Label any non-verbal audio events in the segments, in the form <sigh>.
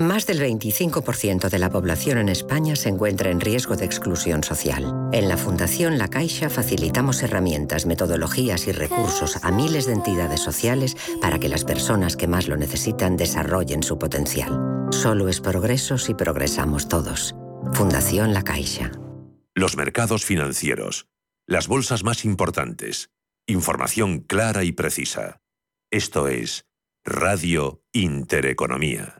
más del 25% de la población en España se encuentra en riesgo de exclusión social. En la Fundación La Caixa facilitamos herramientas, metodologías y recursos a miles de entidades sociales para que las personas que más lo necesitan desarrollen su potencial. Solo es progreso si progresamos todos. Fundación La Caixa. Los mercados financieros. Las bolsas más importantes. Información clara y precisa. Esto es Radio Intereconomía.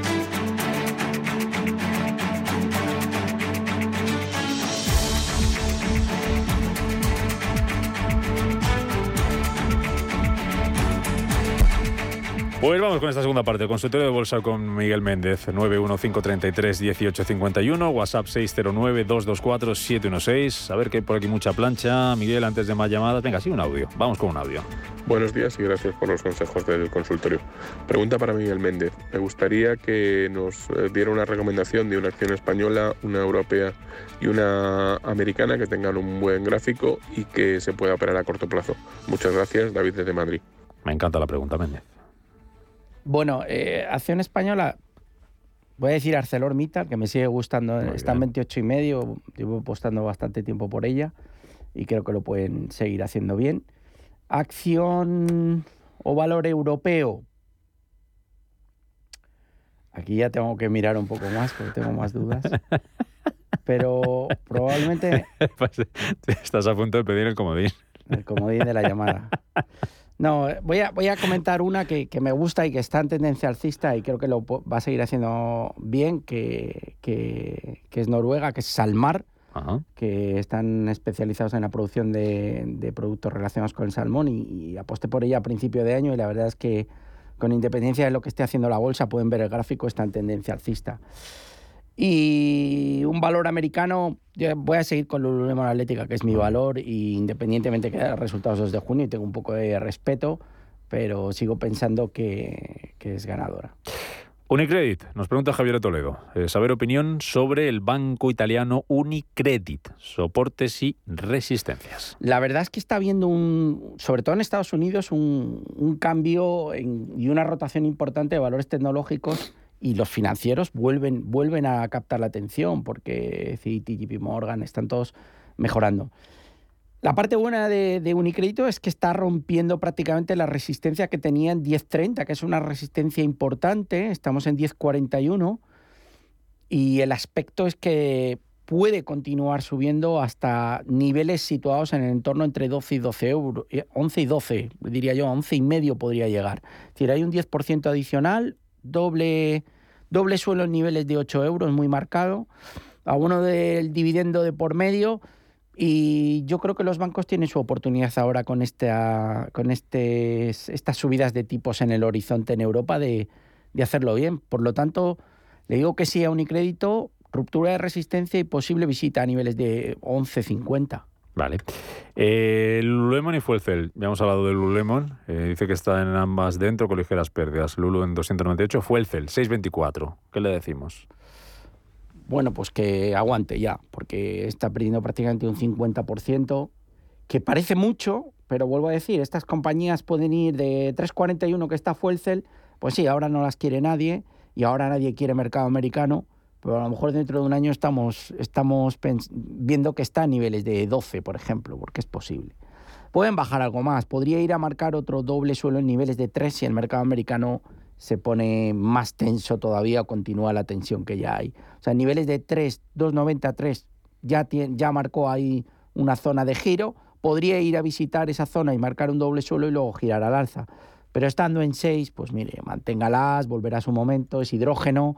Pues vamos con esta segunda parte. Consultorio de bolsa con Miguel Méndez, 915331851, WhatsApp 609224716. A ver que hay por aquí mucha plancha. Miguel, antes de más llamadas, venga, sí, un audio. Vamos con un audio. Buenos días y gracias por los consejos del consultorio. Pregunta para Miguel Méndez. Me gustaría que nos eh, diera una recomendación de una acción española, una europea y una americana que tengan un buen gráfico y que se pueda operar a corto plazo. Muchas gracias, David desde Madrid. Me encanta la pregunta, Méndez. Bueno, eh, acción española, voy a decir ArcelorMittal, que me sigue gustando, está en 28 y medio, llevo apostando bastante tiempo por ella y creo que lo pueden seguir haciendo bien. Acción o valor europeo. Aquí ya tengo que mirar un poco más porque tengo más dudas. <laughs> Pero probablemente... <laughs> Pues, estás a punto de pedir el comodín. El comodín de la llamada. <laughs> No, voy a, voy a comentar una que, me gusta y que está en tendencia alcista y creo que lo va a seguir haciendo bien, que, es Noruega, que es Salmar, que están especializados en la producción de, productos relacionados con el salmón y, y, aposté por ella a principio de año y la verdad es que con independencia de lo que esté haciendo la bolsa, pueden ver el gráfico, está en tendencia alcista. Y un valor americano, yo voy a seguir con Lululemon Atlética, que es mi valor, y independientemente que haya resultados 2 de junio, y tengo un poco de respeto, pero sigo pensando que, es ganadora. Unicredit, nos pregunta Javier Toledo, eh, saber opinión sobre el banco italiano Unicredit, soportes y resistencias. La verdad es que está habiendo un, sobre todo en Estados Unidos, un, cambio y una rotación importante de valores tecnológicos y los financieros vuelven, vuelven a captar la atención porque Citi, JP Morgan están todos mejorando. La parte buena de, de, Unicrédito es que está rompiendo prácticamente la resistencia que tenía en 10.30, que es una resistencia importante, estamos en 10.41 y el aspecto es que puede continuar subiendo hasta niveles situados en el entorno entre 12 y 12 euros, 11 y 12, diría yo, 11 y medio podría llegar. Es decir, hay un 10% adicional doble, doble suelo en niveles de 8 euros, muy marcado, a uno del dividendo de por medio. Y yo creo que los bancos tienen su oportunidad ahora con, esta, con este, estas subidas de tipos en el horizonte en Europa de, de hacerlo bien. Por lo tanto, le digo que sí a Unicrédito, ruptura de resistencia y posible visita a niveles de 11.50. Vale. Eh, Lululemon y Fuelcel. Ya hemos hablado de Lululemon. Eh, dice que está en ambas dentro con ligeras pérdidas. Lulu en 298. Fuelcel, 624. ¿Qué le decimos? Bueno, pues que aguante ya, porque está perdiendo prácticamente un 50%, que parece mucho, pero vuelvo a decir, estas compañías pueden ir de 341 que está Fuelcel, pues sí, ahora no las quiere nadie y ahora nadie quiere mercado americano pero a lo mejor dentro de un año estamos, estamos viendo que está a niveles de 12, por ejemplo, porque es posible. Pueden bajar algo más, podría ir a marcar otro doble suelo en niveles de 3 si el mercado americano se pone más tenso todavía continúa la tensión que ya hay. O sea, niveles de 3, 2,90, 3, ya, ya marcó ahí una zona de giro, podría ir a visitar esa zona y marcar un doble suelo y luego girar al alza. Pero estando en 6, pues mire, manténgalas, volverá a su momento, es hidrógeno,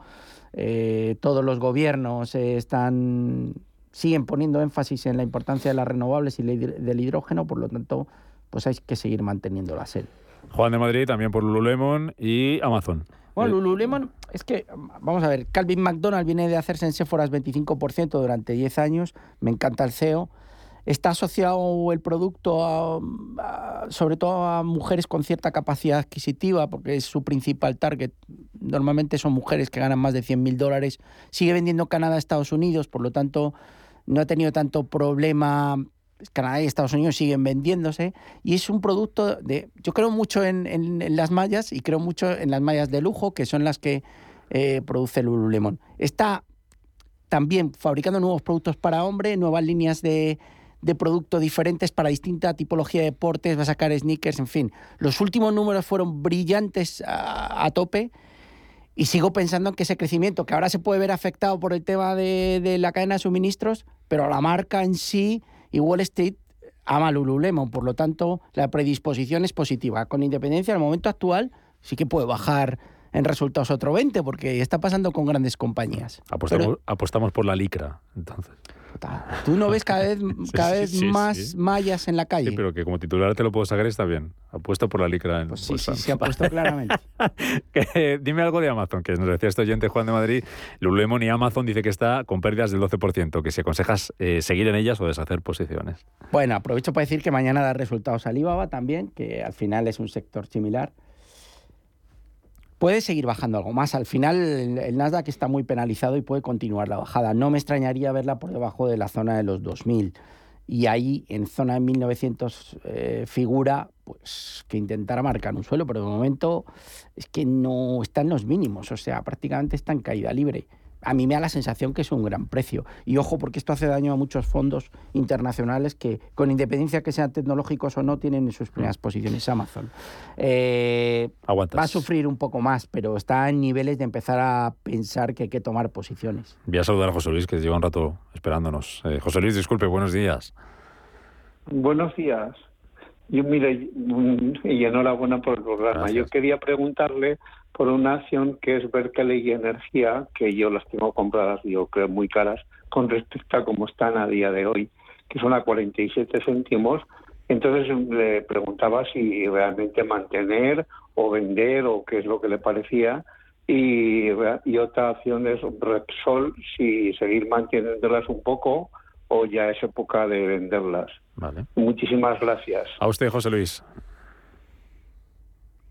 eh, todos los gobiernos están siguen poniendo énfasis en la importancia de las renovables y del hidrógeno, por lo tanto, pues hay que seguir manteniendo la serie. Juan de Madrid también por Lululemon y Amazon. Bueno, Lululemon, es que, vamos a ver, Calvin McDonald viene de hacerse en Sephora 25% durante 10 años, me encanta el CEO, está asociado el producto sobre todo a mujeres con cierta capacidad adquisitiva, porque es su principal target. Normalmente son mujeres que ganan más de 100 mil dólares. Sigue vendiendo Canadá a Estados Unidos, por lo tanto no ha tenido tanto problema. Canadá y Estados Unidos siguen vendiéndose y es un producto de... Yo creo mucho en, las mallas y creo mucho en las mallas de lujo, que son las que eh, produce Lululemon. Está también fabricando nuevos productos para hombre, nuevas líneas de, de productos diferentes para distinta tipología de deportes, va a sacar sneakers, en fin. Los últimos números fueron brillantes a, tope y sigo pensando en que ese crecimiento, que ahora se puede ver afectado por el tema de, la cadena de suministros, pero la marca en sí y Wall Street ama Lululemon, por lo tanto la predisposición es positiva. Con independencia, en el momento actual sí que puede bajar en resultados otro 20, porque está pasando con grandes compañías. apostamos por la licra, entonces. Tú no ves cada vez, <laughs> cada vez más mallas en la calle. Sí, pero que como titular te lo puedo sacar está bien. Apuesto por la licra. En pues sí, sí, sí, apuesto claramente. <laughs> dime algo de Amazon, que nos decía este oyente Juan de Madrid. Lululemon y Amazon dice que está con pérdidas del 12%, que si aconsejas eh, seguir en ellas o deshacer posiciones. Bueno, aprovecho para decir que mañana da resultados Alibaba también, que al final es un sector similar puede seguir bajando algo más. Al final el, Nasdaq está muy penalizado y puede continuar la bajada. No me extrañaría verla por debajo de la zona de los 2000. Y ahí, en zona de 1900, eh, figura pues, que intentara marcar un suelo, pero de momento es que no está en los mínimos, o sea, prácticamente está en caída libre a mí me da la sensación que es un gran precio. Y ojo, porque esto hace daño a muchos fondos internacionales que, con independencia que sean tecnológicos o no, tienen en sus primeras mm. posiciones Amazon. Eh, va a sufrir un poco más, pero está en niveles de empezar a pensar que hay que tomar posiciones. Voy a saludar a José Luis, que lleva un rato esperándonos. Eh, José Luis, disculpe, buenos días. Buenos días. Yo, mire, y enhorabuena por el programa. Yo quería preguntarle por una acción que es Berkeley Energía, que yo las tengo compradas, yo creo, muy caras, con respecto a cómo están a día de hoy, que son a 47 céntimos. Entonces le preguntaba si realmente mantener o vender o qué es lo que le parecía. Y, y otra acción es Repsol, si seguir manteniéndolas un poco o ya es época de venderlas. Vale. Muchísimas gracias. A usted, José Luis.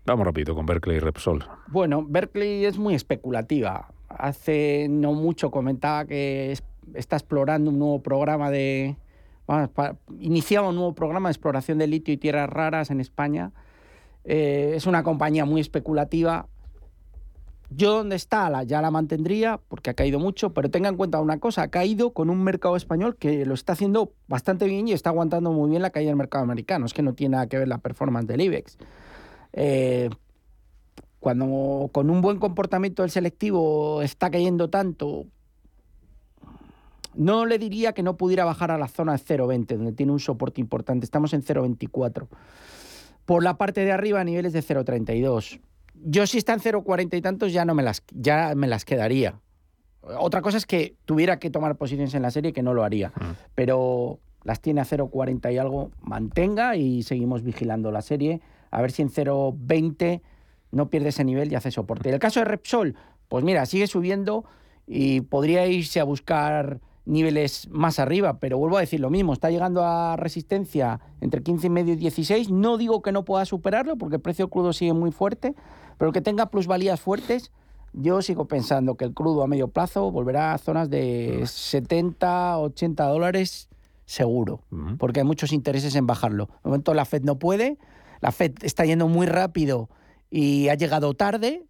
Vamos rápido con Berkeley y Repsol. Bueno, Berkeley es muy especulativa. Hace no mucho comentaba que está explorando un nuevo programa de... iniciaba un nuevo programa de exploración de litio y tierras raras en España. Eh, es una compañía muy especulativa. Yo donde está ya la mantendría porque ha caído mucho, pero tenga en cuenta una cosa, ha caído con un mercado español que lo está haciendo bastante bien y está aguantando muy bien la caída del mercado americano. Es que no tiene nada que ver la performance del IBEX. Eh, cuando con un buen comportamiento del selectivo está cayendo tanto, no le diría que no pudiera bajar a la zona de 0,20, donde tiene un soporte importante. Estamos en 0,24. Por la parte de arriba, niveles de 0,32. Yo si está en 0,40 y tantos ya, no me las, ya me las quedaría. Otra cosa es que tuviera que tomar posiciones en la serie, que no lo haría. Mm. Pero las tiene a 0,40 y algo, mantenga y seguimos vigilando la serie a ver si en 0,20 no pierde ese nivel y hace soporte. El caso de Repsol, pues mira, sigue subiendo y podría irse a buscar niveles más arriba, pero vuelvo a decir lo mismo, está llegando a resistencia entre 15 y medio y 16, no digo que no pueda superarlo porque el precio crudo sigue muy fuerte, pero que tenga plusvalías fuertes, yo sigo pensando que el crudo a medio plazo volverá a zonas de 70, 80 dólares seguro, porque hay muchos intereses en bajarlo. De momento la Fed no puede, la Fed está yendo muy rápido y ha llegado tarde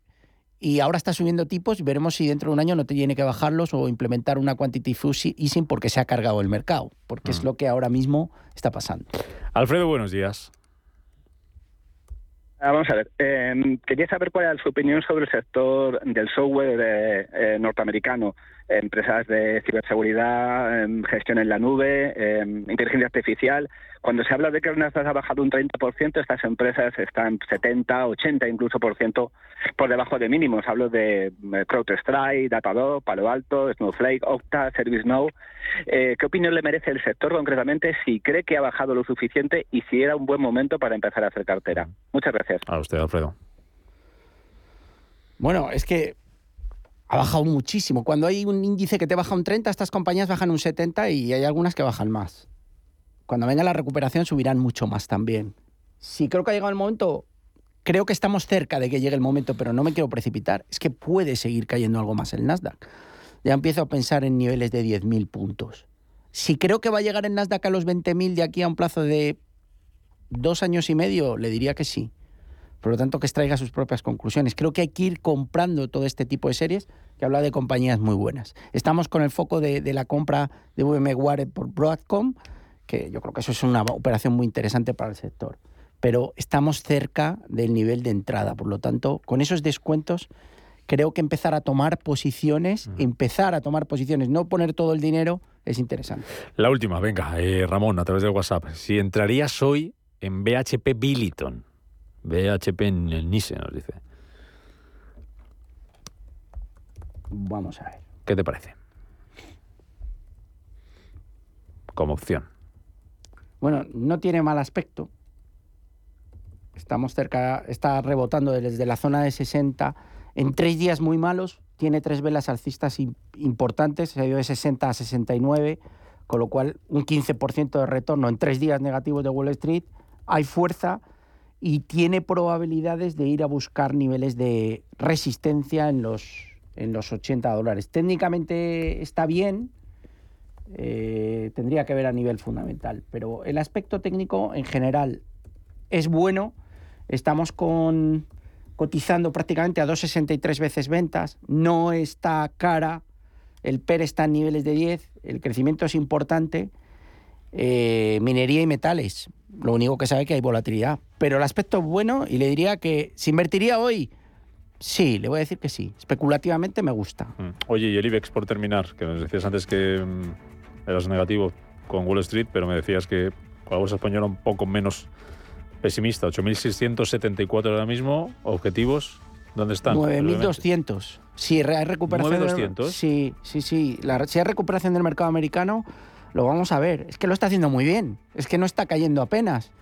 y ahora está subiendo tipos y veremos si dentro de un año no tiene que bajarlos o implementar una quantitative easing porque se ha cargado el mercado, porque es lo que ahora mismo está pasando. Alfredo, buenos días. Ah, vamos a ver, em, quería saber cuál era su opinión sobre el sector del software eh, eh, norteamericano, empresas de ciberseguridad, em, gestión en la nube, em, inteligencia artificial. Cuando se habla de que el Nasdaq ha bajado un 30%, estas empresas están 70, 80 incluso por ciento por debajo de mínimos. Hablo de eh, CrowdStrike, Datadog, Palo Alto, Snowflake, Okta, ServiceNow. Eh, ¿Qué opinión le merece el sector concretamente si cree que ha bajado lo suficiente y si era un buen momento para empezar a hacer cartera? Muchas gracias. A usted, Alfredo. Bueno, es que ha bajado muchísimo. Cuando hay un índice que te baja un 30, estas compañías bajan un 70 y hay algunas que bajan más. Cuando venga la recuperación subirán mucho más también. Si creo que ha llegado el momento, creo que estamos cerca de que llegue el momento, pero no me quiero precipitar. Es que puede seguir cayendo algo más el Nasdaq ya empiezo a pensar en niveles de 10.000 puntos. Si creo que va a llegar el Nasdaq a los 20.000 de aquí a un plazo de dos años y medio, le diría que sí. Por lo tanto, que extraiga sus propias conclusiones. Creo que hay que ir comprando todo este tipo de series que habla de compañías muy buenas. Estamos con el foco de, la compra de VMware por Broadcom, que yo creo que eso es una operación muy interesante para el sector. Pero estamos cerca del nivel de entrada. Por lo tanto, con esos descuentos creo que empezar a tomar posiciones, empezar a tomar posiciones, no poner todo el dinero, es interesante. La última, venga, eh, Ramón, a través de WhatsApp. Si entrarías hoy en BHP Billiton, BHP en el Nice, nos dice. Vamos a ver. ¿Qué te parece? Como opción. Bueno, no tiene mal aspecto. Estamos cerca, está rebotando desde la zona de 60 en tres días muy malos, tiene tres velas alcistas importantes, se ha ido de 60 a 69, con lo cual un 15% de retorno en tres días negativos de Wall Street. Hay fuerza y tiene probabilidades de ir a buscar niveles de resistencia en los, en los 80 dólares. Técnicamente está bien, eh, tendría que ver a nivel fundamental, pero el aspecto técnico en general es bueno. Estamos cotizando prácticamente a 2,63 veces ventas, no está cara, el PER está en niveles de 10, el crecimiento es importante, eh, minería y metales, lo único que sabe es que hay volatilidad, pero el aspecto es bueno y le diría que si invertiría hoy, sí, le voy a decir que sí, especulativamente me gusta. Mm. Oye, y el IBEX por terminar, que nos decías antes que mm, eras negativo con Wall Street, pero me decías que con la bolsa española un poco menos Pesimista, 8.674 ahora mismo. Objetivos, ¿dónde están? 9.200. Si hay recuperación. ¿9.200? Sí, sí, sí. si hay recuperación del mercado americano, lo vamos a ver. Es que lo está haciendo muy bien. Es que no está cayendo apenas.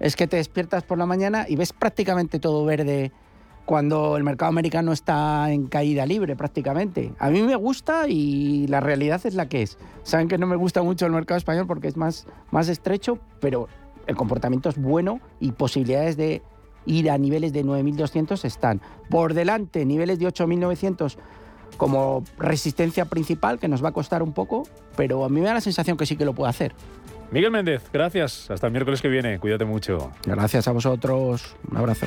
Es que te despiertas por la mañana y ves prácticamente todo verde cuando el mercado americano está en caída libre prácticamente. A mí me gusta y la realidad es la que es. Saben que no me gusta mucho el mercado español porque es más, más estrecho, pero el comportamiento es bueno y posibilidades de ir a niveles de 9.200 están. Por delante, niveles de 8.900 como resistencia principal, que nos va a costar un poco, pero a mí me da la sensación que sí que lo puede hacer. Miguel Méndez, gracias. Hasta el miércoles que viene. Cuídate mucho. Gracias a vosotros. Un abrazo.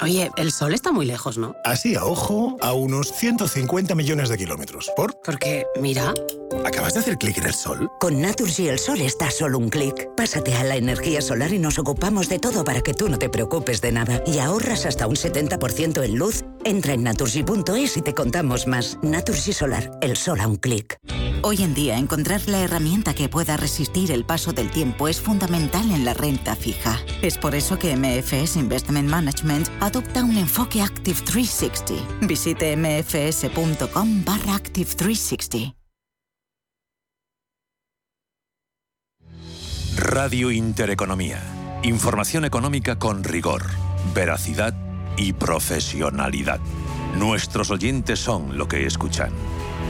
Oye, el sol está muy lejos, ¿no? Así a ojo, a unos 150 millones de kilómetros. ¿Por? Porque, mira. ¿Acabas de hacer clic en el sol? Con Naturgy el sol está solo un clic. Pásate a la energía solar y nos ocupamos de todo para que tú no te preocupes de nada. Y ahorras hasta un 70% en luz. Entra en naturgy.es y te contamos más. Naturgy Solar, el sol a un clic. Hoy en día, encontrar la herramienta que pueda resistir el paso del tiempo es fundamental en la renta fija. Es por eso que MFS Investment Management adopta un enfoque Active 360. Visite mfs.com barra Active 360. Radio Intereconomía. Información económica con rigor, veracidad y profesionalidad. Nuestros oyentes son lo que escuchan.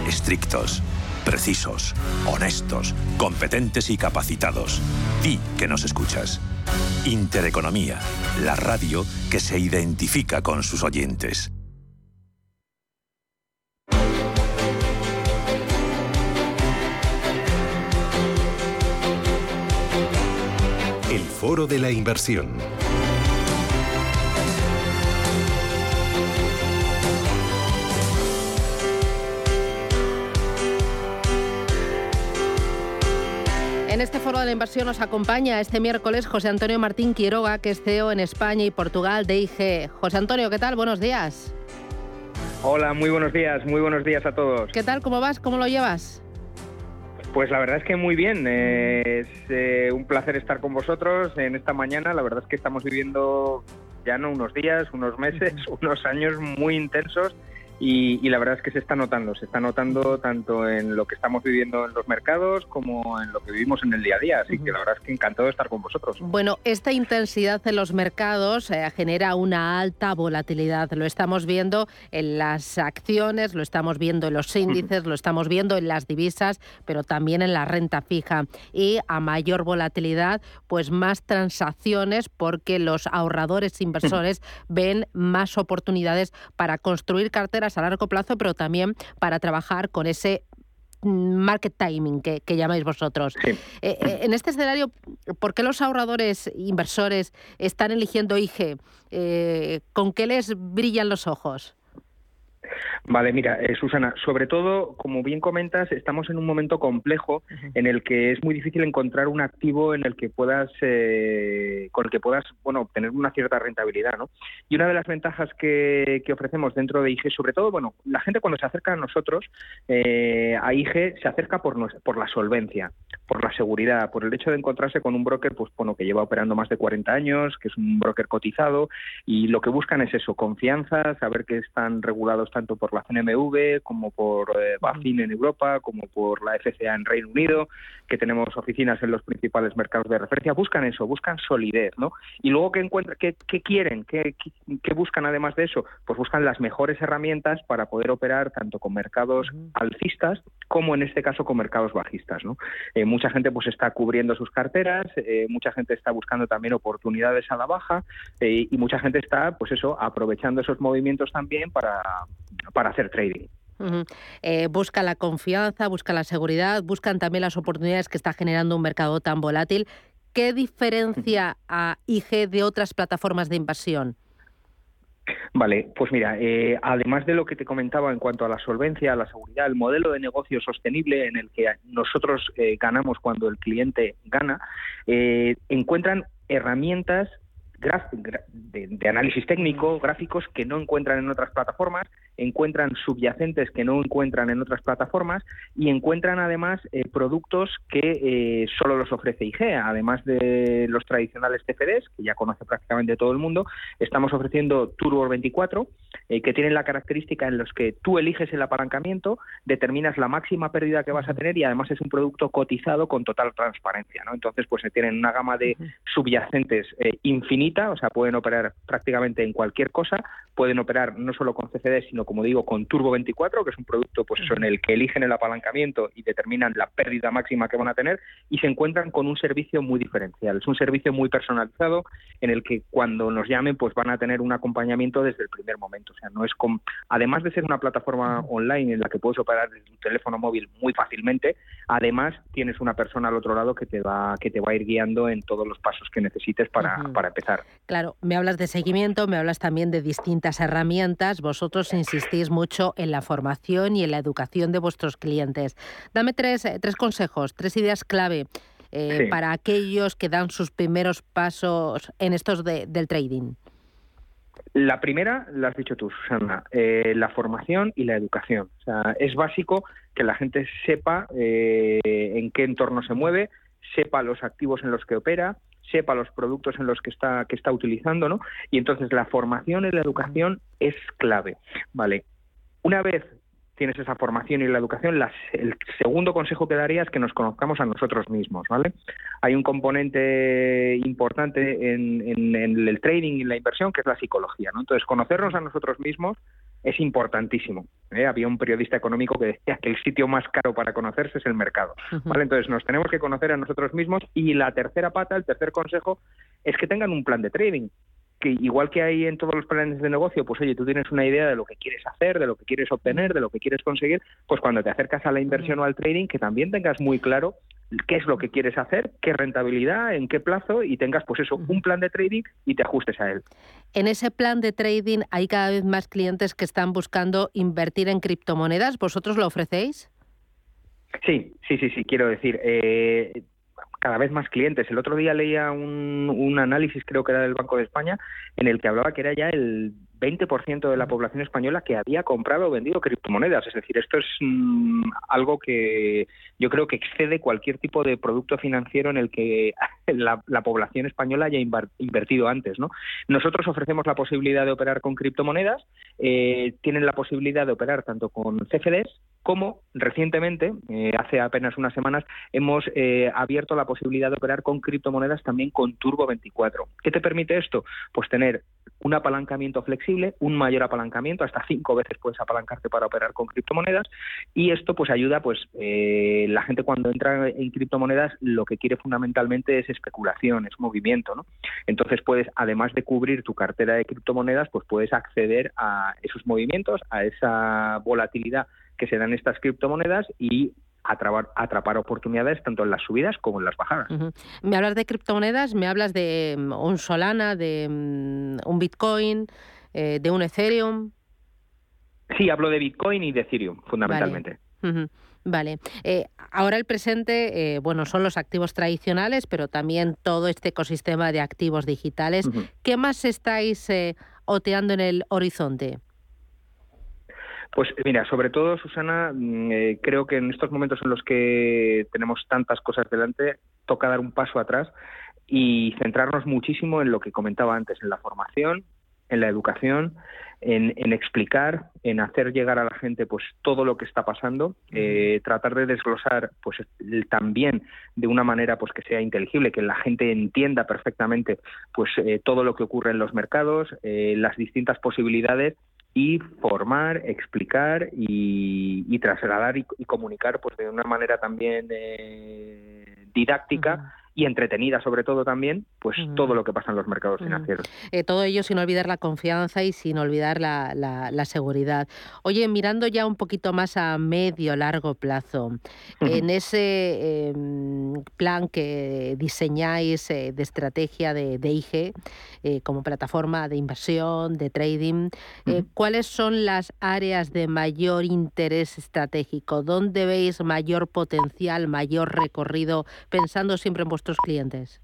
Estrictos Precisos, honestos, competentes y capacitados. Di que nos escuchas. Intereconomía, la radio que se identifica con sus oyentes. El foro de la inversión. En este foro de la inversión nos acompaña este miércoles José Antonio Martín Quiroga, que es CEO en España y Portugal de IG. José Antonio, ¿qué tal? Buenos días. Hola, muy buenos días, muy buenos días a todos. ¿Qué tal? ¿Cómo vas? ¿Cómo lo llevas? Pues la verdad es que muy bien. Eh, es eh, un placer estar con vosotros en esta mañana. La verdad es que estamos viviendo ya no unos días, unos meses, <laughs> unos años muy intensos y, la verdad es que se está notando, se está notando tanto en lo que estamos viviendo en los mercados como en lo que vivimos en el día a día. Así que la verdad es que encantado de estar con vosotros. Bueno, esta intensidad en los mercados eh, genera una alta volatilidad. Lo estamos viendo en las acciones, lo estamos viendo en los índices, lo estamos viendo en las divisas, pero también en la renta fija. Y a mayor volatilidad, pues más transacciones porque los ahorradores <laughs> inversores ven más oportunidades para construir carteras a largo plazo, pero también para trabajar con ese market timing que, llamáis vosotros. Eh, eh, en este escenario, ¿por qué los ahorradores inversores están eligiendo IG? Eh, ¿Con qué les brillan los ojos? Vale, mira, eh, Susana, sobre todo, como bien comentas, estamos en un momento complejo en el que es muy difícil encontrar un activo en el que puedas, eh, con el que puedas, bueno, obtener una cierta rentabilidad, ¿no? Y una de las ventajas que, ofrecemos dentro de IG, sobre todo, bueno, la gente cuando se acerca a nosotros, eh, a IG, se acerca por, por la solvencia, por la seguridad, por el hecho de encontrarse con un broker, pues, bueno, que lleva operando más de 40 años, que es un broker cotizado, y lo que buscan es eso, confianza, saber que están regulados tanto por la CNMV como por eh, BaFin en Europa, como por la FCA en Reino Unido, que tenemos oficinas en los principales mercados de referencia, buscan eso, buscan solidez, ¿no? Y luego, ¿qué, encuentran, qué, quieren? ¿Qué, ¿Qué, buscan además de eso? Pues buscan las mejores herramientas para poder operar tanto con mercados alcistas como en este caso con mercados bajistas, ¿no? Eh, mucha gente pues está cubriendo sus carteras, eh, mucha gente está buscando también oportunidades a la baja y mucha gente está, pues eso, aprovechando esos movimientos también para, para hacer trading. Eh, busca la confianza, busca la seguridad, buscan también las oportunidades que está generando un mercado tan volátil. ¿Qué diferencia a IG de otras plataformas de inversión? Vale, pues mira, eh, además de lo que te comentaba en cuanto a la solvencia, la seguridad, el modelo de negocio sostenible en el que nosotros eh, ganamos cuando el cliente gana, encuentran herramientas de, análisis técnico, gráficos que no encuentran en otras plataformas, encuentran subyacentes que no encuentran en otras plataformas y encuentran además eh, productos que eh, solo los ofrece IG. Además de los tradicionales TFDs, que ya conoce prácticamente todo el mundo, estamos ofreciendo Turbo 24, eh, que tienen la característica en los que tú eliges el apalancamiento, determinas la máxima pérdida que vas a tener y además es un producto cotizado con total transparencia. ¿no? Entonces, pues se tienen una gama de subyacentes infinitos o sea, pueden operar prácticamente en cualquier cosa, pueden operar no solo con CCD, sino como digo, con Turbo 24, que es un producto pues eso, en el que eligen el apalancamiento y determinan la pérdida máxima que van a tener y se encuentran con un servicio muy diferencial. Es un servicio muy personalizado en el que cuando nos llamen pues van a tener un acompañamiento desde el primer momento. O sea, no es con, además de ser una plataforma online en la que puedes operar desde tu teléfono móvil muy fácilmente, además tienes una persona al otro lado que te va que te va a ir guiando en todos los pasos que necesites para, para empezar. Claro, me hablas de seguimiento, me hablas también de distintas herramientas. Vosotros insistís mucho en la formación y en la educación de vuestros clientes. Dame tres, eh, tres consejos, tres ideas clave eh, para aquellos que dan sus primeros pasos en estos del trading. La primera, la has dicho tú, Susana, eh, la formación y la educación. O sea, es básico que la gente sepa en qué entorno se mueve, sepa los activos en los que opera, sepa los productos en los que está, que está utilizando, ¿no? Y entonces la formación y la educación es clave, ¿vale? Una vez tienes esa formación y la educación, el segundo consejo que daría es que nos conozcamos a nosotros mismos, ¿vale? Hay un componente importante en, en, el trading y la inversión que es la psicología, ¿no? Entonces, conocernos a nosotros mismos es importantísimo. ¿eh? Había un periodista económico que decía que el sitio más caro para conocerse es el mercado. ¿vale? Entonces nos tenemos que conocer a nosotros mismos y la tercera pata, el tercer consejo, es que tengan un plan de trading que igual que hay en todos los planes de negocio, pues oye, tú tienes una idea de lo que quieres hacer, de lo que quieres obtener, de lo que quieres conseguir, pues cuando te acercas a la inversión o al trading, que también tengas muy claro qué es lo que quieres hacer, qué rentabilidad, en qué plazo y tengas pues eso, un plan de trading y te ajustes a él. En ese plan de trading hay cada vez más clientes que están buscando invertir en criptomonedas. ¿Vosotros lo ofrecéis? Sí, sí, sí, sí, quiero decir, eh, cada vez más clientes. El otro día leía un, un, análisis, creo que era del Banco de España, en el que hablaba que era ya el 20% de la población española que había comprado o vendido criptomonedas. Es decir, esto es mm, algo que yo creo que excede cualquier tipo de producto financiero en el que <laughs> la, la población española haya invertido antes. ¿no? Nosotros ofrecemos la posibilidad de operar con criptomonedas, eh, tienen la posibilidad de operar tanto con CFDs como recientemente, eh, hace apenas unas semanas, hemos eh, abierto la posibilidad de operar con criptomonedas también con Turbo 24. ¿Qué te permite esto? Pues tener un apalancamiento flexible, un mayor apalancamiento, hasta cinco veces puedes apalancarte para operar con criptomonedas y esto pues ayuda, pues eh, la gente cuando entra en criptomonedas lo que quiere fundamentalmente es especulación, es movimiento, ¿no? Entonces puedes, además de cubrir tu cartera de criptomonedas, pues puedes acceder a esos movimientos, a esa volatilidad que se dan estas criptomonedas y atrapar, atrapar oportunidades tanto en las subidas como en las bajadas. Uh -huh. Me hablas de criptomonedas, me hablas de um, un Solana, de um, un Bitcoin, eh, de un Ethereum. Sí, hablo de Bitcoin y de Ethereum, fundamentalmente. Vale. Uh -huh. Vale. Eh, ahora el presente, eh, bueno, son los activos tradicionales, pero también todo este ecosistema de activos digitales. Uh -huh. ¿Qué más estáis eh, oteando en el horizonte? Pues mira, sobre todo, Susana, eh, creo que en estos momentos en los que tenemos tantas cosas delante, toca dar un paso atrás y centrarnos muchísimo en lo que comentaba antes, en la formación, en la educación, en, en explicar, en hacer llegar a la gente pues todo lo que está pasando, eh, tratar de desglosar pues también de una manera pues que sea inteligible, que la gente entienda perfectamente pues eh, todo lo que ocurre en los mercados, eh, las distintas posibilidades y formar, explicar y, y trasladar y, y, comunicar pues de una manera también eh, didáctica. Uh -huh y entretenida sobre todo también, pues todo lo que pasa en los mercados financieros. Eh, todo ello sin olvidar la confianza y sin olvidar la, la, la, seguridad. Oye, mirando ya un poquito más a medio, largo plazo, uh -huh. en ese eh, plan que diseñáis eh, de estrategia de, de IG eh, como plataforma de inversión, de trading, ¿cuáles son las áreas de mayor interés estratégico? ¿Dónde veis mayor potencial, mayor recorrido, pensando siempre en vuestros clientes?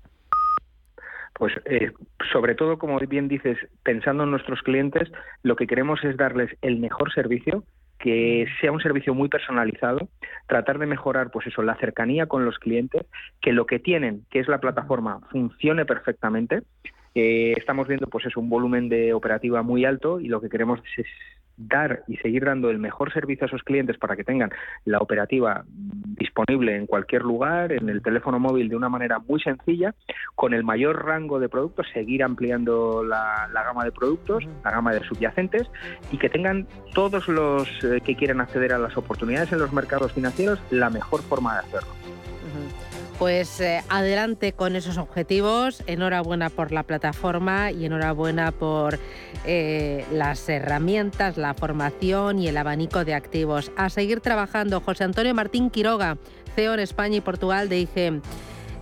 Pues eh, sobre todo, como bien dices, pensando en nuestros clientes, lo que queremos es darles el mejor servicio, que sea un servicio muy personalizado, tratar de mejorar pues eso, la cercanía con los clientes, que lo que tienen, que es la plataforma, funcione perfectamente. Eh, estamos viendo pues eso, un volumen de operativa muy alto y lo que queremos es dar y seguir dando el mejor servicio a esos clientes para que tengan la operativa disponible en cualquier lugar, en el teléfono móvil de una manera muy sencilla, con el mayor rango de productos, seguir ampliando la, la gama de productos, la gama de subyacentes y que tengan todos los eh, que quieran acceder a las oportunidades en los mercados financieros la mejor forma de hacerlo. Pues eh, adelante con esos objetivos. Enhorabuena por la plataforma y enhorabuena por eh, las herramientas, la formación y el abanico de activos. A seguir trabajando. José Antonio Martín Quiroga, CEO en España y Portugal de IG.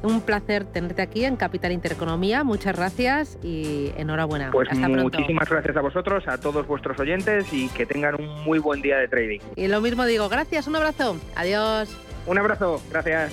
Un placer tenerte aquí en Capital Intereconomía. Muchas gracias y enhorabuena. Pues Hasta muchísimas gracias a vosotros, a todos vuestros oyentes y que tengan un muy buen día de trading. Y lo mismo digo, gracias, un abrazo. Adiós. Un abrazo, gracias.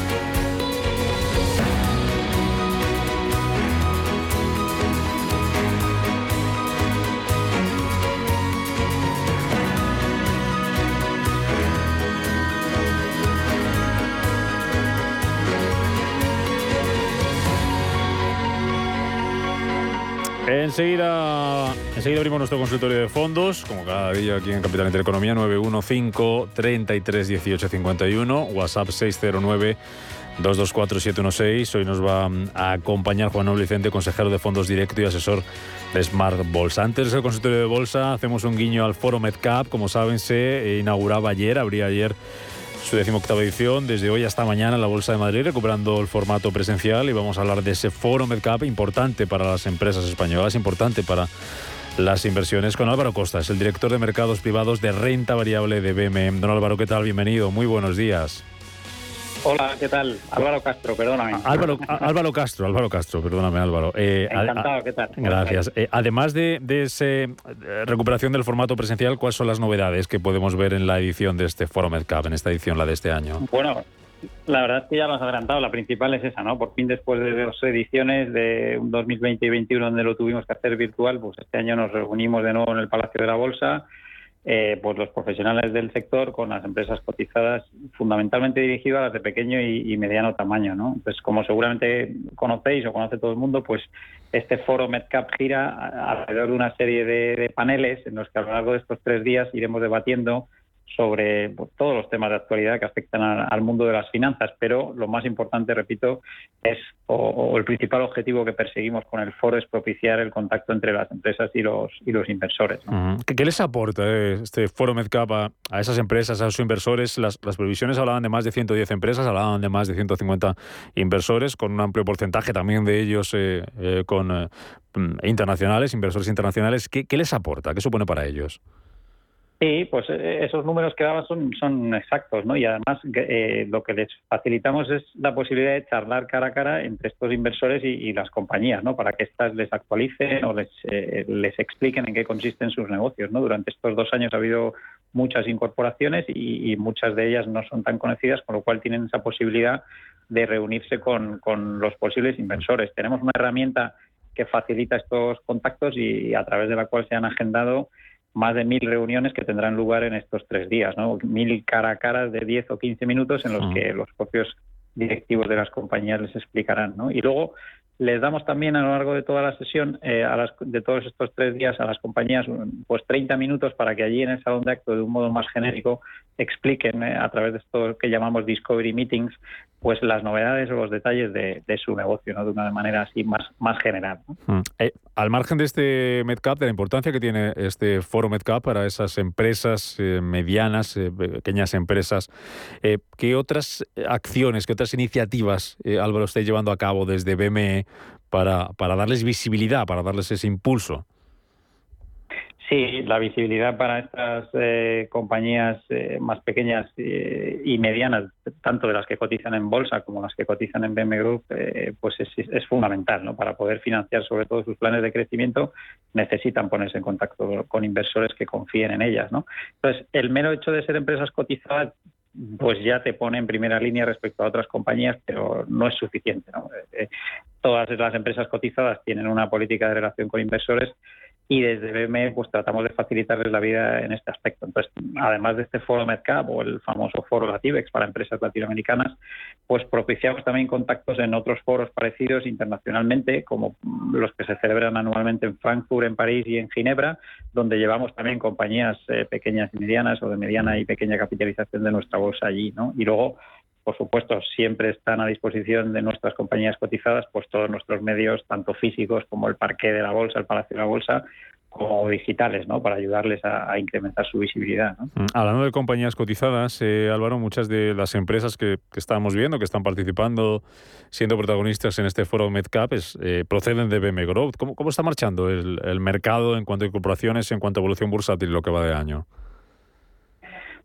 Enseguida, enseguida abrimos nuestro consultorio de fondos, como cada día aquí en Capital Intereconomía, 915 33 18 51, WhatsApp 609 224 716. Hoy nos va a acompañar Juan Noble Vicente, consejero de fondos directo y asesor de Smart Bolsa. Antes del consultorio de bolsa, hacemos un guiño al foro MedCap. Como saben, se inauguraba ayer, abría ayer su decimoctava edición, desde hoy hasta mañana en la Bolsa de Madrid, recuperando el formato presencial y vamos a hablar de ese foro MedCap importante para las empresas españolas, importante para las inversiones con Álvaro Costas, el director de mercados privados de renta variable de BMM. Don Álvaro, ¿qué tal? Bienvenido, muy buenos días. Hola, ¿qué tal? Álvaro Castro, perdóname. Álvaro, Álvaro Castro, Álvaro Castro, perdóname Álvaro. Eh, Encantado, ¿qué tal? Gracias. Eh, además de, de esa eh, recuperación del formato presencial, ¿cuáles son las novedades que podemos ver en la edición de este Foro MedCap, en esta edición, la de este año? Bueno, la verdad es que ya lo has adelantado, la principal es esa, ¿no? Por fin, después de dos ediciones de un 2020 y 2021 donde lo tuvimos que hacer virtual, pues este año nos reunimos de nuevo en el Palacio de la Bolsa eh, pues los profesionales del sector con las empresas cotizadas fundamentalmente dirigidas a las de pequeño y, mediano tamaño. ¿no? Pues como seguramente conocéis o conoce todo el mundo, pues este foro MedCap gira alrededor de una serie de paneles en los que a lo largo de estos tres días iremos debatiendo sobre pues, todos los temas de actualidad que afectan al mundo de las finanzas, pero lo más importante, repito, es o, el principal objetivo que perseguimos con el foro es propiciar el contacto entre las empresas y los y los inversores. ¿Qué, les aporta eh, este foro MedCap a, esas empresas, a sus inversores? Las, previsiones hablaban de más de 110 empresas, hablaban de más de 150 inversores, con un amplio porcentaje también de ellos eh, eh, con mm, internacionales, inversores internacionales. ¿Qué les aporta? ¿Qué supone para ellos? Sí, pues eh, esos números que daban son, son exactos, ¿no? Y además eh, lo que les facilitamos es la posibilidad de charlar cara a cara entre estos inversores y, las compañías, ¿no? Para que éstas les actualicen o les, eh, les expliquen en qué consisten sus negocios, ¿no? Durante estos dos años ha habido muchas incorporaciones y, muchas de ellas no son tan conocidas, con lo cual tienen esa posibilidad de reunirse con, con los posibles inversores. Tenemos una herramienta que facilita estos contactos y a través de la cual se han agendado más de mil reuniones que tendrán lugar en estos tres días, ¿no? Mil cara a cara de 10 o 15 minutos en los que los propios directivos de las compañías les explicarán, ¿no? Y luego les damos también a lo largo de toda la sesión, eh, a las, de todos estos tres días, a las compañías, pues 30 minutos para que allí en el salón de acto, de un modo más genérico, expliquen eh, a través de esto que llamamos Discovery Meetings, pues las novedades o los detalles de, su negocio, ¿no? de una manera así más, más general. Mm. Eh, al margen de este MedCap, de la importancia que tiene este foro MedCap para esas empresas medianas, pequeñas empresas, ¿qué otras acciones, qué otras iniciativas, Álvaro, estáis llevando a cabo desde BME para, para darles visibilidad, para darles ese impulso. Sí, la visibilidad para estas eh, compañías eh, más pequeñas eh, y medianas, tanto de las que cotizan en bolsa como las que cotizan en BM Group, pues es, fundamental, ¿no? Para poder financiar sobre todo sus planes de crecimiento, necesitan ponerse en contacto con inversores que confíen en ellas, ¿no? Entonces, el mero hecho de ser empresas cotizadas pues ya te pone en primera línea respecto a otras compañías, pero no es suficiente. todas las empresas cotizadas tienen una política de relación con inversores y desde BME pues tratamos de facilitarles la vida en este aspecto. Entonces, además de este foro MedCap o el famoso foro Latibex para empresas latinoamericanas, pues propiciamos también contactos en otros foros parecidos internacionalmente, como los que se celebran anualmente en Frankfurt, en París y en Ginebra, donde llevamos también compañías eh, pequeñas y medianas o de mediana y pequeña capitalización de nuestra bolsa allí, ¿no? Y luego por supuesto, siempre están a disposición de nuestras compañías cotizadas, pues todos nuestros medios, tanto físicos como el parque de la bolsa, el palacio de la bolsa, como digitales, ¿no? Para ayudarles a, incrementar su visibilidad. Mm, hablando de compañías cotizadas, eh, Álvaro, muchas de las empresas que, estamos viendo, que están participando, siendo protagonistas en este foro MedCap, eh, proceden de BM Growth. ¿Cómo, ¿Cómo, está marchando el, el mercado en cuanto a incorporaciones, en cuanto a evolución bursátil, lo que va de año?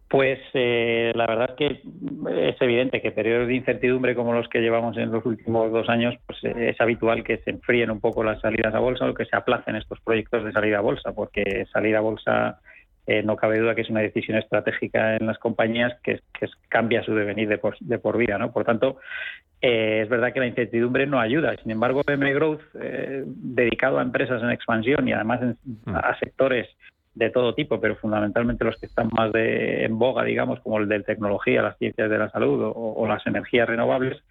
Pues eh, la verdad es que es evidente que periodos de incertidumbre como los que llevamos en los últimos dos años, pues eh, es habitual que se enfríen un poco las salidas a bolsa o que se aplacen estos proyectos de salida a bolsa, porque salir a bolsa eh, no cabe duda que es una decisión estratégica en las compañías que, cambia su devenir de por, de por vida, ¿no? Por tanto, es verdad que la incertidumbre no ayuda. Sin embargo, PM Growth, dedicado a empresas en expansión y además mm. a sectores de todo tipo, pero fundamentalmente los que están más de, en boga, digamos, como el de tecnología, las ciencias de la salud o, las energías renovables,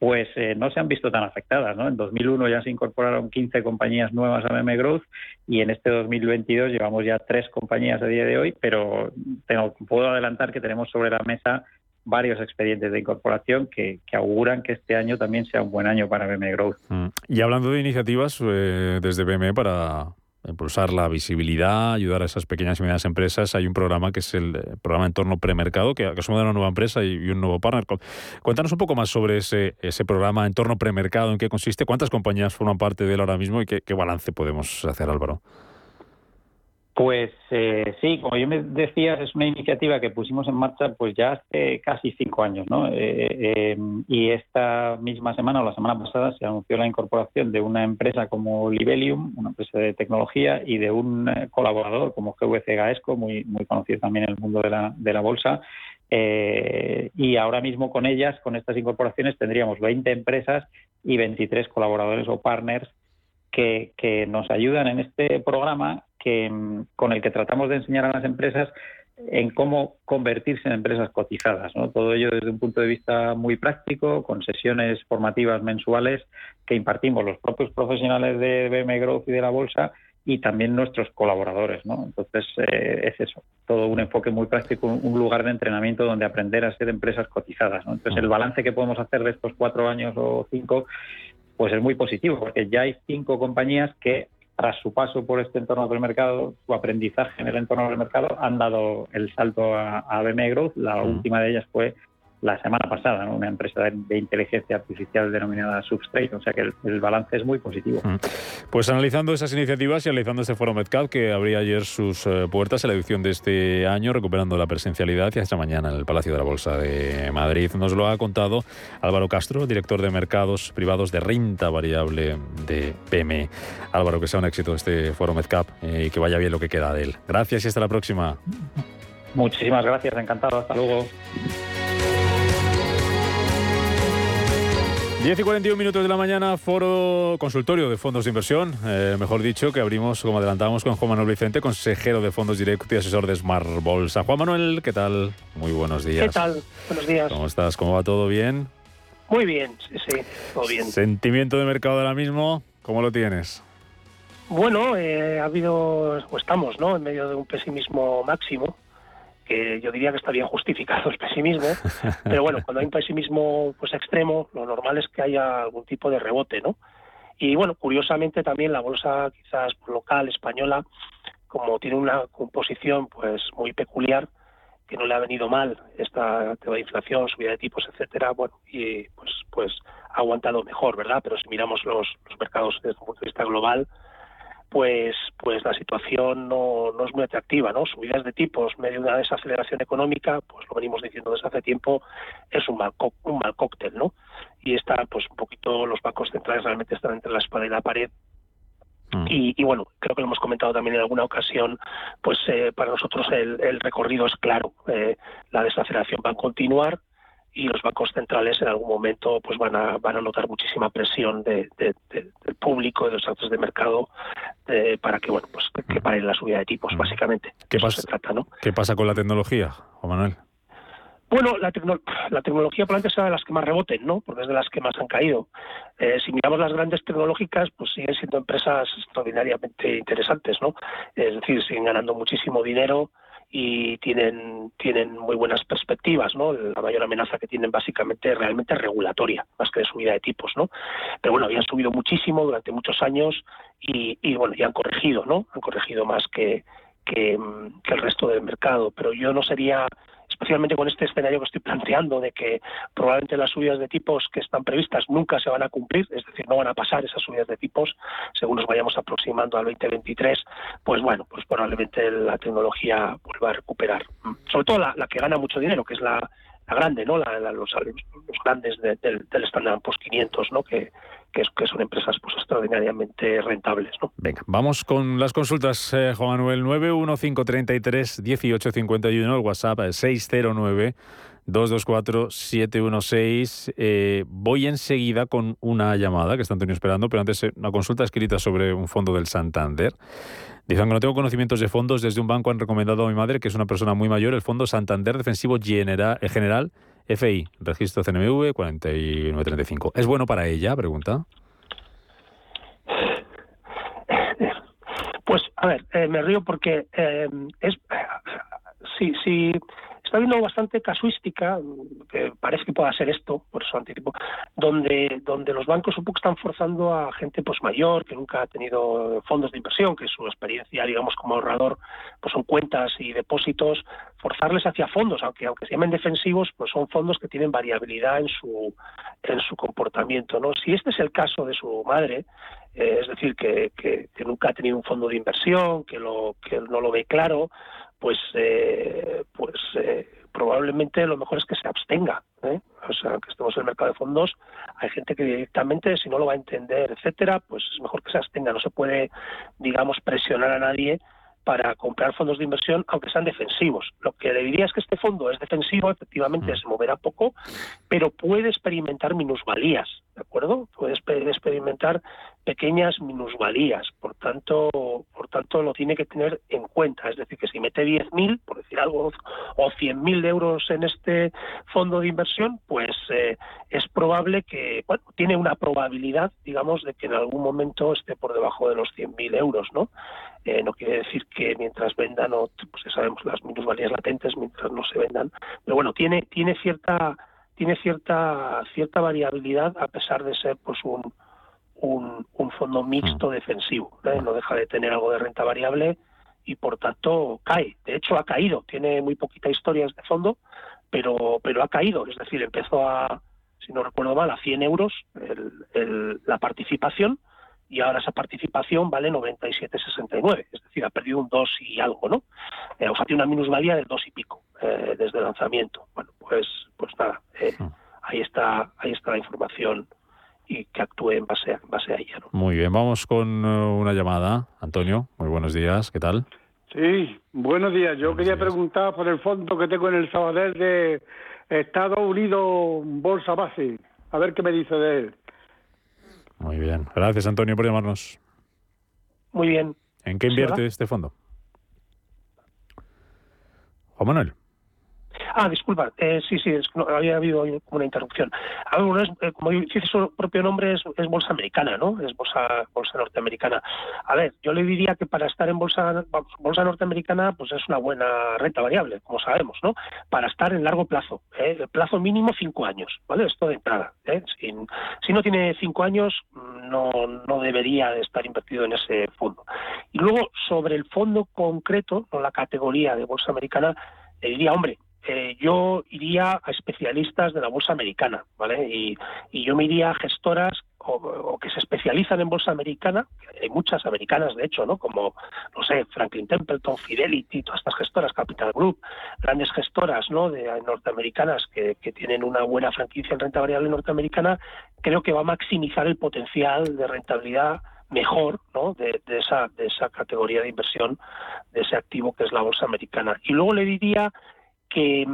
pues eh, no se han visto tan afectadas. ¿no? En 2001 ya se incorporaron 15 compañías nuevas a BM Growth y en este 2022 llevamos ya tres compañías a día de hoy, pero tengo, puedo adelantar que tenemos sobre la mesa varios expedientes de incorporación que, auguran que este año también sea un buen año para BM Growth. Mm. Y hablando de iniciativas eh, desde BM para, impulsar la visibilidad, ayudar a esas pequeñas y medianas empresas. Hay un programa que es el eh, programa Entorno Premercado, que, que suma de una nueva empresa y, un nuevo partner. Cuéntanos un poco más sobre ese, ese programa Entorno Premercado, en qué consiste, cuántas compañías forman parte de él ahora mismo y qué, qué balance podemos hacer, Álvaro. Pues eh, sí, como yo me decías, es una iniciativa que pusimos en marcha pues ya hace casi cinco años, ¿no? Eh, eh, y esta misma semana o la semana pasada se anunció la incorporación de una empresa como Libelium, una empresa de tecnología, y de un colaborador como GVC Gaesco, muy, muy conocido también en el mundo de la, de la bolsa. y ahora mismo con ellas, con estas incorporaciones, tendríamos 20 empresas y 23 colaboradores o partners que, que nos ayudan en este programa que, mm, con el que tratamos de enseñar a las empresas en cómo convertirse en empresas cotizadas. ¿no? Todo ello desde un punto de vista muy práctico, con sesiones formativas mensuales que impartimos los propios profesionales de BM Growth y de la Bolsa y también nuestros colaboradores. ¿no? Entonces, eh, es eso, todo un enfoque muy práctico, un lugar de entrenamiento donde aprender a ser empresas cotizadas. ¿no? Entonces, el balance que podemos hacer de estos cuatro años o cinco pues es muy positivo, porque ya hay cinco compañías que tras su paso por este entorno del mercado, su aprendizaje en el entorno del mercado, han dado el salto a, a BM Growth. La última de ellas fue la semana pasada, una empresa de, inteligencia artificial denominada Substrate, o sea que el, balance es muy positivo. Pues analizando esas iniciativas y analizando este foro MedCal que abría ayer sus eh, puertas en la edición de este año, recuperando la presencialidad y hasta mañana en el Palacio de la Bolsa de Madrid. Nos lo ha contado Álvaro Castro, director de mercados privados de renta variable de PME. Álvaro, que sea un éxito este foro MedCap eh, y que vaya bien lo que queda de él. Gracias y hasta la próxima. Muchísimas gracias, encantado. Hasta luego. 10 y 41 minutos de la mañana, foro consultorio de fondos de inversión, eh, mejor dicho, que abrimos, como adelantamos, con Juan Manuel Vicente, consejero de fondos directos y asesor de Smart Bolsa. Juan Manuel, ¿qué tal? Muy buenos días. ¿Qué tal? Buenos días. ¿Cómo estás? ¿Cómo va todo bien? Muy bien, sí, sí, todo bien. ¿Sentimiento de mercado ahora mismo? ¿Cómo lo tienes? Bueno, eh, ha habido, o estamos, ¿no?, en medio de un pesimismo máximo que yo diría que está bien justificado el pesimismo, <laughs> pero bueno, cuando hay un pesimismo pues extremo, lo normal es que haya algún tipo de rebote, ¿no? Y bueno, curiosamente también la bolsa quizás local española, como tiene una composición pues muy peculiar, que no le ha venido mal esta tema de inflación, subida de tipos, etcétera, bueno, y pues pues ha aguantado mejor, ¿verdad? Pero si miramos los, los mercados desde un punto de vista global, pues pues la situación no, no, es muy atractiva, ¿no? Subidas de tipos, medio de una desaceleración económica, pues lo venimos diciendo desde hace tiempo, es un mal, un mal cóctel, ¿no? Y está, pues un poquito, los bancos centrales realmente están entre la espada y la pared. Mm. Y, y, bueno, creo que lo hemos comentado también en alguna ocasión, pues eh, para nosotros el, el, recorrido es claro. Eh, la desaceleración va a continuar, y los bancos centrales en algún momento pues van a van a notar muchísima presión de, del público de los actores de mercado eh, para que bueno pues que, paren la subida de tipos básicamente ¿Qué pasa, se trata, ¿no? ¿Qué pasa con la tecnología, Juan Manuel? Bueno, la, la tecnología probablemente sea de las que más reboten, ¿no? Porque es de las que más han caído. Eh, si miramos las grandes tecnológicas, pues siguen siendo empresas extraordinariamente interesantes, ¿no? Es decir, siguen ganando muchísimo dinero, y tienen, tienen muy buenas perspectivas, ¿no? La mayor amenaza que tienen básicamente realmente regulatoria, más que de subida de tipos, ¿no? Pero bueno, habían subido muchísimo durante muchos años y, y bueno, ya han corregido, ¿no? Han corregido más que, que, que el resto del mercado. Pero yo no sería especialmente con este escenario que estoy planteando de que probablemente las subidas de tipos que están previstas nunca se van a cumplir, es decir, no van a pasar esas subidas de tipos según nos vayamos aproximando al 2023, pues bueno, pues probablemente la tecnología vuelva a recuperar. Sobre todo la, que gana mucho dinero, que es la, grande, ¿no? La, los, los, grandes del, del Standard Poor's 500, ¿no? Que, que, son empresas pues extraordinariamente rentables. Venga, vamos con las consultas, eh, Juan Manuel. 915331851, el WhatsApp es 609. 224-716. Eh, voy enseguida con una llamada que está Antonio esperando, pero antes eh, una consulta escrita sobre un fondo del Santander. Dicen que no tengo conocimientos de fondos. Desde un banco han recomendado a mi madre, que es una persona muy mayor, el fondo Santander Defensivo General, General FI, registro CNMV 4935. ¿Es bueno para ella? Pregunta. Pues, a ver, eh, me río porque eh, es sí, sí, está habiendo bastante casuística, que parece que pueda ser esto, por eso anticipo, donde, donde los bancos un poco están forzando a gente pues mayor, que nunca ha tenido fondos de inversión, que su experiencia, digamos, como ahorrador, pues son cuentas y depósitos, forzarles hacia fondos, aunque aunque se llamen defensivos, pues son fondos que tienen variabilidad en su, en su comportamiento. ¿no? Si este es el caso de su madre, eh, es decir, que, que, que, nunca ha tenido un fondo de inversión, que, lo, que no lo ve claro, pues, eh, pues eh, probablemente lo mejor es que se abstenga. ¿eh? O sea, que estemos en el mercado de fondos, hay gente que directamente, si no lo va a entender, etcétera, pues es mejor que se abstenga. No se puede, digamos, presionar a nadie para comprar fondos de inversión, aunque sean defensivos. Lo que le diría es que este fondo es defensivo, efectivamente mm. se moverá poco, pero puede experimentar minusvalías, ¿de acuerdo? Puede experimentar pequeñas minusvalías, por tanto, por tanto lo tiene que tener en cuenta. Es decir, que si mete 10.000, por decir algo, o 100.000 euros en este fondo de inversión, pues eh, es probable que, bueno, tiene una probabilidad, digamos, de que en algún momento esté por debajo de los 100.000 euros, ¿no? Eh, no quiere decir que mientras vendan, o, pues ya sabemos las minusvalías latentes, mientras no se vendan, pero bueno, tiene, tiene cierta tiene cierta cierta variabilidad a pesar de ser pues un, un, un fondo mixto mm. defensivo ¿eh? no deja de tener algo de renta variable y por tanto cae. De hecho ha caído. Tiene muy poquita historia de fondo pero pero ha caído. Es decir empezó a si no recuerdo mal a 100 euros el, la participación y ahora esa participación vale 97,69, es decir, ha perdido un 2 y algo, ¿no? Eh, o sea, tiene una minusvalía del 2 y pico eh, desde el lanzamiento. Bueno, pues, pues nada, eh, ahí está, ahí está la información y que actúe en base a, en base a ella. ¿no? Muy bien, vamos con uh, una llamada. Antonio, muy buenos días, ¿qué tal? Sí, buenos días. Yo quería preguntar por el fondo que tengo en el Sabadell de Estados Unidos Bolsa Base. A ver qué me dice de él. Muy bien. Gracias, Antonio, por llamarnos. Muy bien. ¿En qué invierte este fondo? Juan Manuel. Ah, disculpa, eh, sí, sí, había habido una interrupción. A ver, eh, como dice su propio nombre, es, bolsa americana, ¿no? Es bolsa, bolsa norteamericana. A ver, yo le diría que para estar en bolsa, bolsa norteamericana, pues es una buena renta variable, como sabemos, ¿no? Para estar en largo plazo, ¿eh? el plazo mínimo cinco años, ¿vale? Esto de entrada. ¿eh? Si, si no tiene cinco años, no, no debería de estar invertido en ese fondo. Y luego, sobre el fondo concreto, no la categoría de bolsa americana, le diría, hombre, eh, yo iría a especialistas de la bolsa americana, ¿vale? Y, yo me iría a gestoras o, que se especializan en bolsa americana, hay muchas americanas de hecho, ¿no? Como, no sé, Franklin Templeton, Fidelity, todas estas gestoras, Capital Group, grandes gestoras, ¿no? De norteamericanas que, que tienen una buena franquicia en renta variable norteamericana, creo que va a maximizar el potencial de rentabilidad mejor ¿no? de, esa, de esa categoría de inversión, de ese activo que es la bolsa americana. Y luego le diría que,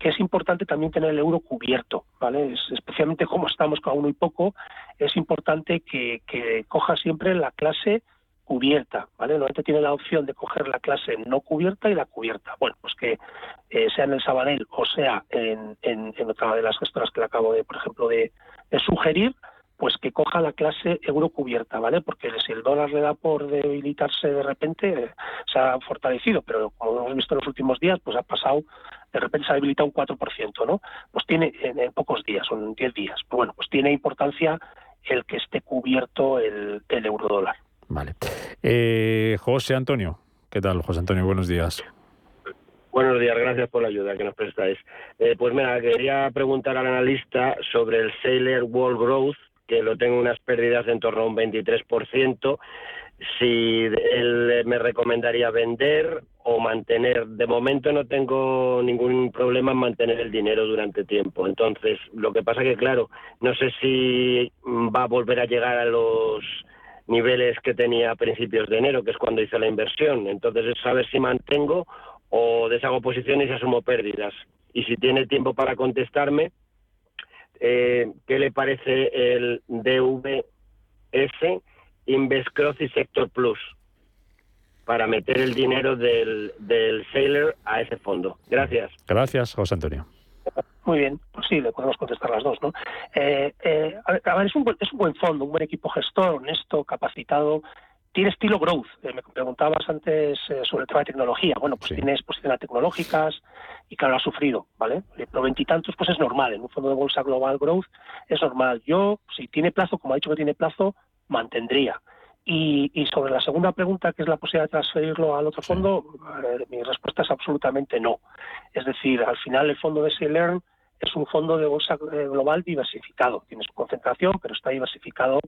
es importante también tener el euro cubierto, ¿vale? especialmente como estamos con uno y poco, es importante que, que coja siempre la clase cubierta, ¿vale? Normalmente tiene la opción de coger la clase no cubierta y la cubierta. Bueno, pues que eh, sea en el Sabadell o sea en, en, otra de las gestoras que le acabo de, por ejemplo, de sugerir, pues que coja la clase euro cubierta, ¿vale? Porque si el dólar le da por debilitarse de repente, eh, se ha fortalecido, pero como hemos visto en los últimos días, pues ha pasado, de repente se ha debilitado un 4%, ¿no? Pues tiene en, pocos días, son 10 días. Pues bueno, pues tiene importancia el que esté cubierto el, el euro dólar. Vale. Eh, José Antonio, ¿qué tal, José Antonio? Buenos días. Buenos días, gracias por la ayuda que nos prestáis. Eh, pues mira, quería preguntar al analista sobre el Sailor World Growth, que lo tengo unas pérdidas de en torno a un 23%, si él me recomendaría vender o mantener. De momento no tengo ningún problema en mantener el dinero durante tiempo. Entonces, lo que pasa que, claro, no sé si va a volver a llegar a los niveles que tenía a principios de enero, que es cuando hice la inversión. Entonces, es saber si mantengo o deshago posiciones y asumo pérdidas. Y si tiene tiempo para contestarme, eh, ¿qué le parece el DVS, Investcross y Sector Plus? para meter el dinero del, del Sailor a ese fondo. Gracias. Gracias, José Antonio. Muy bien, pues sí, le podemos contestar las dos, ¿no? Eh, eh, a ver, es un, buen, es un buen fondo, un buen equipo gestor, honesto, capacitado, tiene estilo growth. me preguntabas antes sobre el tema de tecnología. Bueno, pues tiene exposiciones tecnológicas, y claro, ha sufrido, ¿vale? Pero veintitantos, pues es normal, en un fondo de bolsa global growth es normal. Yo, si tiene plazo, como ha dicho que tiene plazo, mantendría. Y, y sobre la segunda pregunta, que es la posibilidad de transferirlo al otro fondo, eh, mi respuesta es absolutamente no. Es decir, al final el fondo de SLR es un fondo de bolsa eh, global diversificado. Tiene su concentración, pero está diversificado,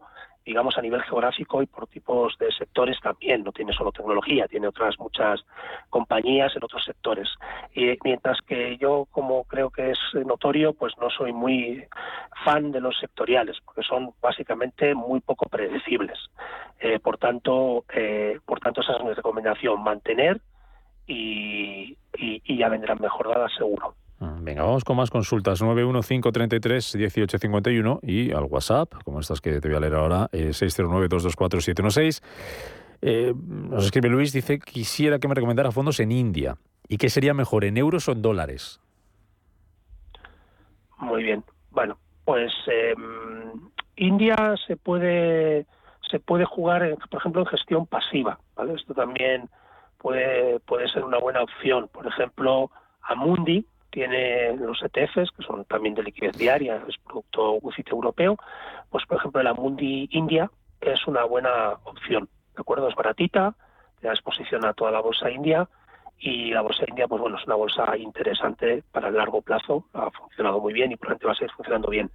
digamos, a nivel geográfico y por tipos de sectores también. No tiene solo tecnología, tiene otras muchas compañías en otros sectores. Y mientras que yo, como creo que es notorio, pues no soy muy fan de los sectoriales, porque son básicamente muy poco predecibles. Eh, por tanto, eh, por tanto, esa es mi recomendación: mantener y, y, y ya vendrán mejoradas seguro. Ah, venga, vamos con más consultas. 915331851 y al WhatsApp, como estas que te voy a leer ahora, eh, 609224716. Eh, nos escribe Luis, dice, quisiera que me recomendara fondos en India. ¿Y qué sería mejor, en euros o en dólares? Muy bien. Bueno, pues em, India se puede se puede jugar, por ejemplo, en gestión pasiva. ¿vale? Esto también puede, puede ser una buena opción. Por ejemplo, Amundi, tiene los ETFs, que son también de liquidez diaria, es producto UCIT europeo, pues por ejemplo la Mundi India es una buena opción, ¿de acuerdo? Es baratita, te da exposición a toda la bolsa india y la bolsa india, pues bueno, es una bolsa interesante para el largo plazo, ha funcionado muy bien y probablemente va a seguir funcionando bien.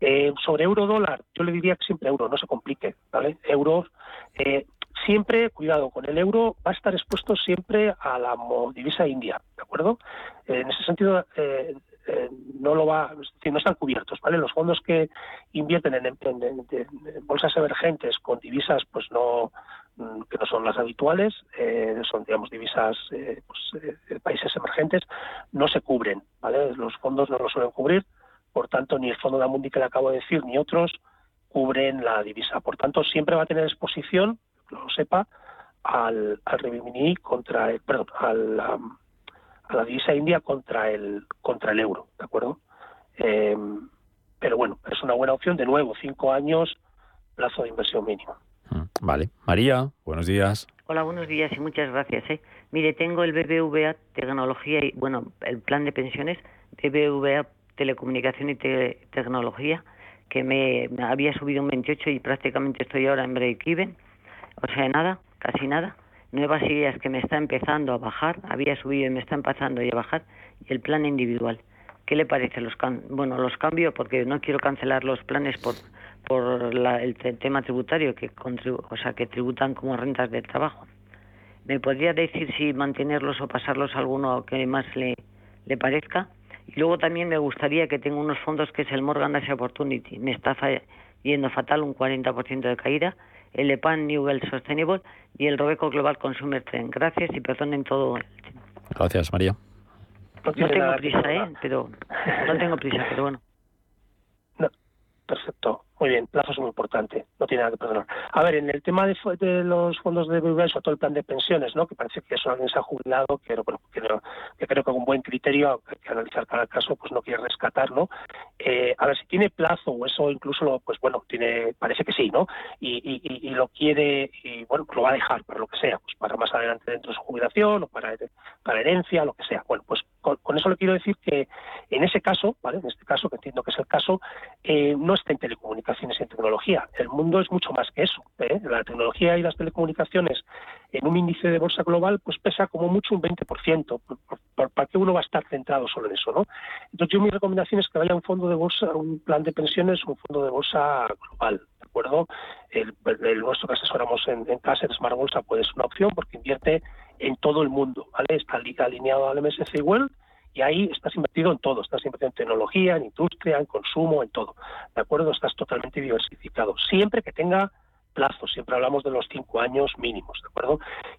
Eh, sobre euro dólar, yo le diría que siempre euro, no se complique, ¿vale? Euros, eh, siempre, cuidado, con el euro va a estar expuesto siempre a la divisa india, ¿de acuerdo? En ese sentido, eh, eh, no lo va, no están cubiertos, ¿vale? Los fondos que invierten en, bolsas emergentes con divisas, pues no mm, que no son las habituales, eh, son digamos divisas pues, de países emergentes, no se cubren, ¿vale? Los fondos no lo suelen cubrir, por tanto ni el fondo de Amundi que le acabo de decir ni otros cubren la divisa. Por tanto, siempre va a tener exposición lo sepa, al, al contra el, perdón, al, a la divisa india contra el contra el euro, ¿de acuerdo? Eh, pero bueno, es una buena opción. De nuevo, cinco años, plazo de inversión mínimo. Mm, vale. María, buenos días. Hola, buenos días y muchas gracias. ¿eh? Mire, tengo el BBVA Tecnología y, bueno, el plan de pensiones BBVA Telecomunicación y Tecnología, que me, me, había subido un 28 y prácticamente estoy ahora en break-even o sea, nada, casi nada. Nuevas ideas que me está empezando a bajar, había subido y me está empezando a bajar, y el plan individual. ¿Qué le parece? Los bueno, los cambio porque no quiero cancelar los planes por, por la, el tema tributario, que o sea, que tributan como rentas de trabajo. ¿Me podría decir si mantenerlos o pasarlos a alguno que más le, le parezca? Y luego también me gustaría que tenga unos fondos que es el Morgan Asia Opportunity. Me está yendo fatal, un 40% de caída. El EPAN Newell Sustainable y el Robeco Global Consumer Trend. Gracias y perdonen todo. Gracias, María. No, tengo prisa, ¿eh? Pero no tengo prisa, pero bueno. <laughs> No, perfecto. Muy bien, plazo es muy importante, no tiene nada que perdonar. A ver, en el tema de, los fondos de BBVA, sobre todo el plan de pensiones, ¿no? que parece que eso alguien se ha jubilado, que, bueno, que, creo que con buen criterio, hay que analizar cada caso, pues no quiere rescatar, ¿no? Eh, a ver, si tiene plazo o eso incluso, lo, pues bueno, tiene parece que sí, ¿no? Y, y, lo quiere, y bueno, lo va a dejar para lo que sea, pues para más adelante dentro de su jubilación o para, para herencia, lo que sea. Bueno, pues con, eso le quiero decir que en ese caso, ¿vale? En este caso, que entiendo que es el caso, eh, no está en telecomunicaciones y en tecnología. El mundo es mucho más que eso. ¿eh? La tecnología y las telecomunicaciones en un índice de bolsa global, pues pesa como mucho un 20%. ¿Para qué uno va a estar centrado solo en eso, no? Entonces yo mi recomendación es que vaya un fondo de bolsa, un plan de pensiones, un fondo de bolsa global. ¿De acuerdo? El, nuestro que asesoramos en, en Smart Bolsa, puede ser una opción porque invierte en todo el mundo, ¿vale? Está alineado al MSCI World y ahí estás invertido en todo, estás invertido en tecnología, en industria, en consumo, en todo, ¿de acuerdo? Estás totalmente diversificado, siempre que tenga plazo, siempre hablamos de los cinco años mínimos, ¿de acuerdo?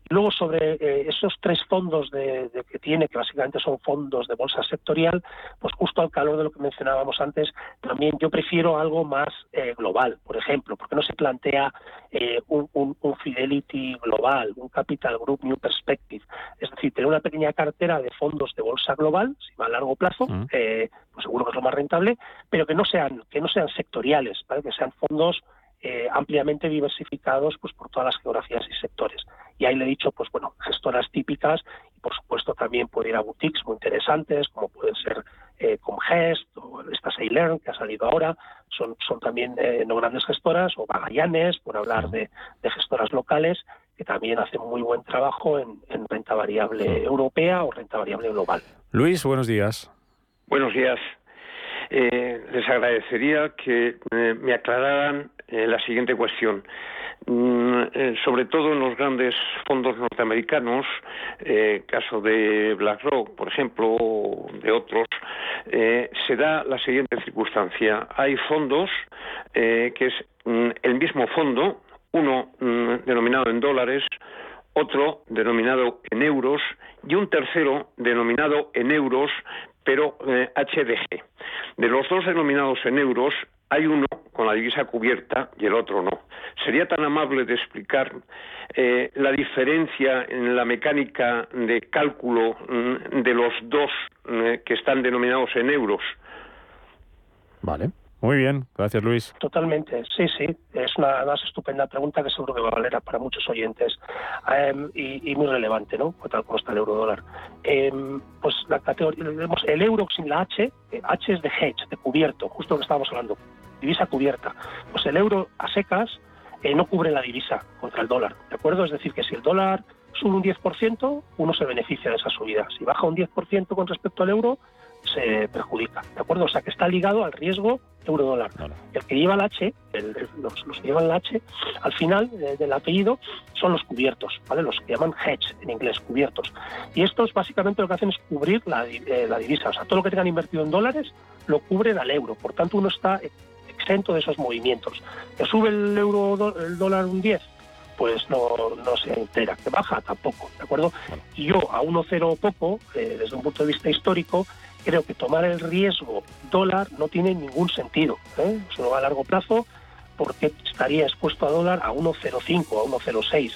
Y luego sobre eh, esos tres fondos de, que tiene, que básicamente son fondos de bolsa sectorial, pues justo al calor de lo que mencionábamos antes, también yo prefiero algo más eh, global, por ejemplo, porque no se plantea eh, un, Fidelity global, un Capital Group New Perspective, es decir, tener una pequeña cartera de fondos de bolsa global, si va a largo plazo, pues seguro que es lo más rentable, pero que no sean que no sean sectoriales, ¿vale? que sean fondos eh, ampliamente diversificados pues por todas las geografías y sectores. Y ahí le he dicho, pues bueno, gestoras típicas y por supuesto también puede ir a boutiques muy interesantes, como pueden ser eh, Comgest o esta Learn que ha salido ahora, son, son también eh, no grandes gestoras, o Bagallanes, por hablar de, gestoras locales, que también hacen muy buen trabajo en, renta variable europea o renta variable global. Luis, buenos días. Buenos días. Les agradecería que me aclararan eh, la siguiente cuestión. Mm, eh, sobre todo en los grandes fondos norteamericanos, eh, caso de BlackRock, por ejemplo, o de otros, se da la siguiente circunstancia. Hay fondos que es mm, el mismo fondo, uno mm, denominado en dólares, otro denominado en euros y un tercero denominado en euros, pero HDG. De los dos denominados en euros, hay uno con la divisa cubierta y el otro no. ¿Sería tan amable de explicar eh, la diferencia en la mecánica de cálculo mm, de los dos eh, que están denominados en euros? Vale. Muy bien, gracias Luis. Totalmente, sí, sí, es una estupenda pregunta que seguro que va a valer para muchos oyentes em, y, muy relevante, ¿no? Tal como está el euro dólar. Em, pues la categoría, el euro sin la H, eh, H es de hedge, de cubierto, justo lo que estábamos hablando, divisa cubierta. Pues el euro a secas eh, no cubre la divisa contra el dólar, ¿de acuerdo? Es decir, que si el dólar sube un 10%, uno se beneficia de esa subida. Si baja un 10% con respecto al euro, se perjudica, ¿de acuerdo? O sea, que está ligado al riesgo euro-dólar. El que lleva el H, los, que llevan el H, al final eh, del apellido son los cubiertos, ¿vale? Los que llaman hedge en inglés, cubiertos. Y estos básicamente lo que hacen es cubrir la, eh, la divisa, o sea, todo lo que tengan invertido en dólares lo cubren al euro. Por tanto, uno está exento de esos movimientos. Que sube el euro el dólar un 10, pues no, no se entera, que baja tampoco, ¿de acuerdo? Y yo a 1,0 poco, eh, desde un punto de vista histórico, creo que tomar el riesgo dólar no tiene ningún sentido. ¿eh? Va a largo plazo porque estaría expuesto a dólar a 1,05, a 1,06.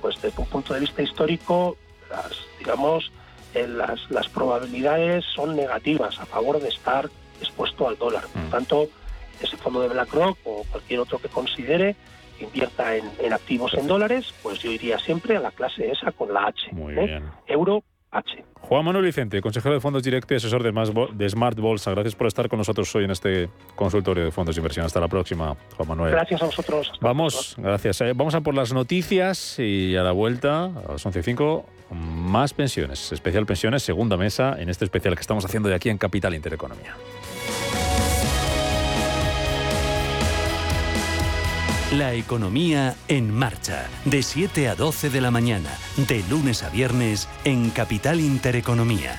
Pues desde un punto de vista histórico, las, digamos, eh, las, las probabilidades son negativas a favor de estar expuesto al dólar. Por mm. tanto, ese fondo de BlackRock o cualquier otro que considere que invierta en, activos en dólares, pues yo iría siempre a la clase esa con la H. Muy ¿eh? bien. Euro H. Juan Manuel Vicente, consejero de fondos directos y asesor de, Smart Bolsa. Gracias por estar con nosotros hoy en este consultorio de fondos de inversión. Hasta la próxima, Juan Manuel. Gracias a vosotros. Vamos, gracias. Eh, vamos a por las noticias y a la vuelta, a las 11.05, más pensiones. Especial pensiones, segunda mesa en este especial que estamos haciendo de aquí en Capital Intereconomía. La economía en marcha, de 7 a 12 de la mañana, de lunes a viernes en Capital Intereconomía.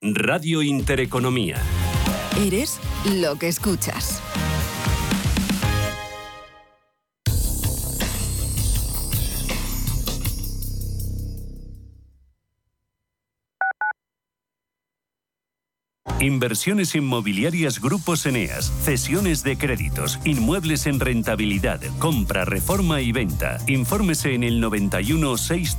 Radio Intereconomía. Eres lo que escuchas. Inversiones inmobiliarias Grupos Eneas, cesiones de créditos, inmuebles en rentabilidad, compra, reforma y venta. Infórmese en el 91 63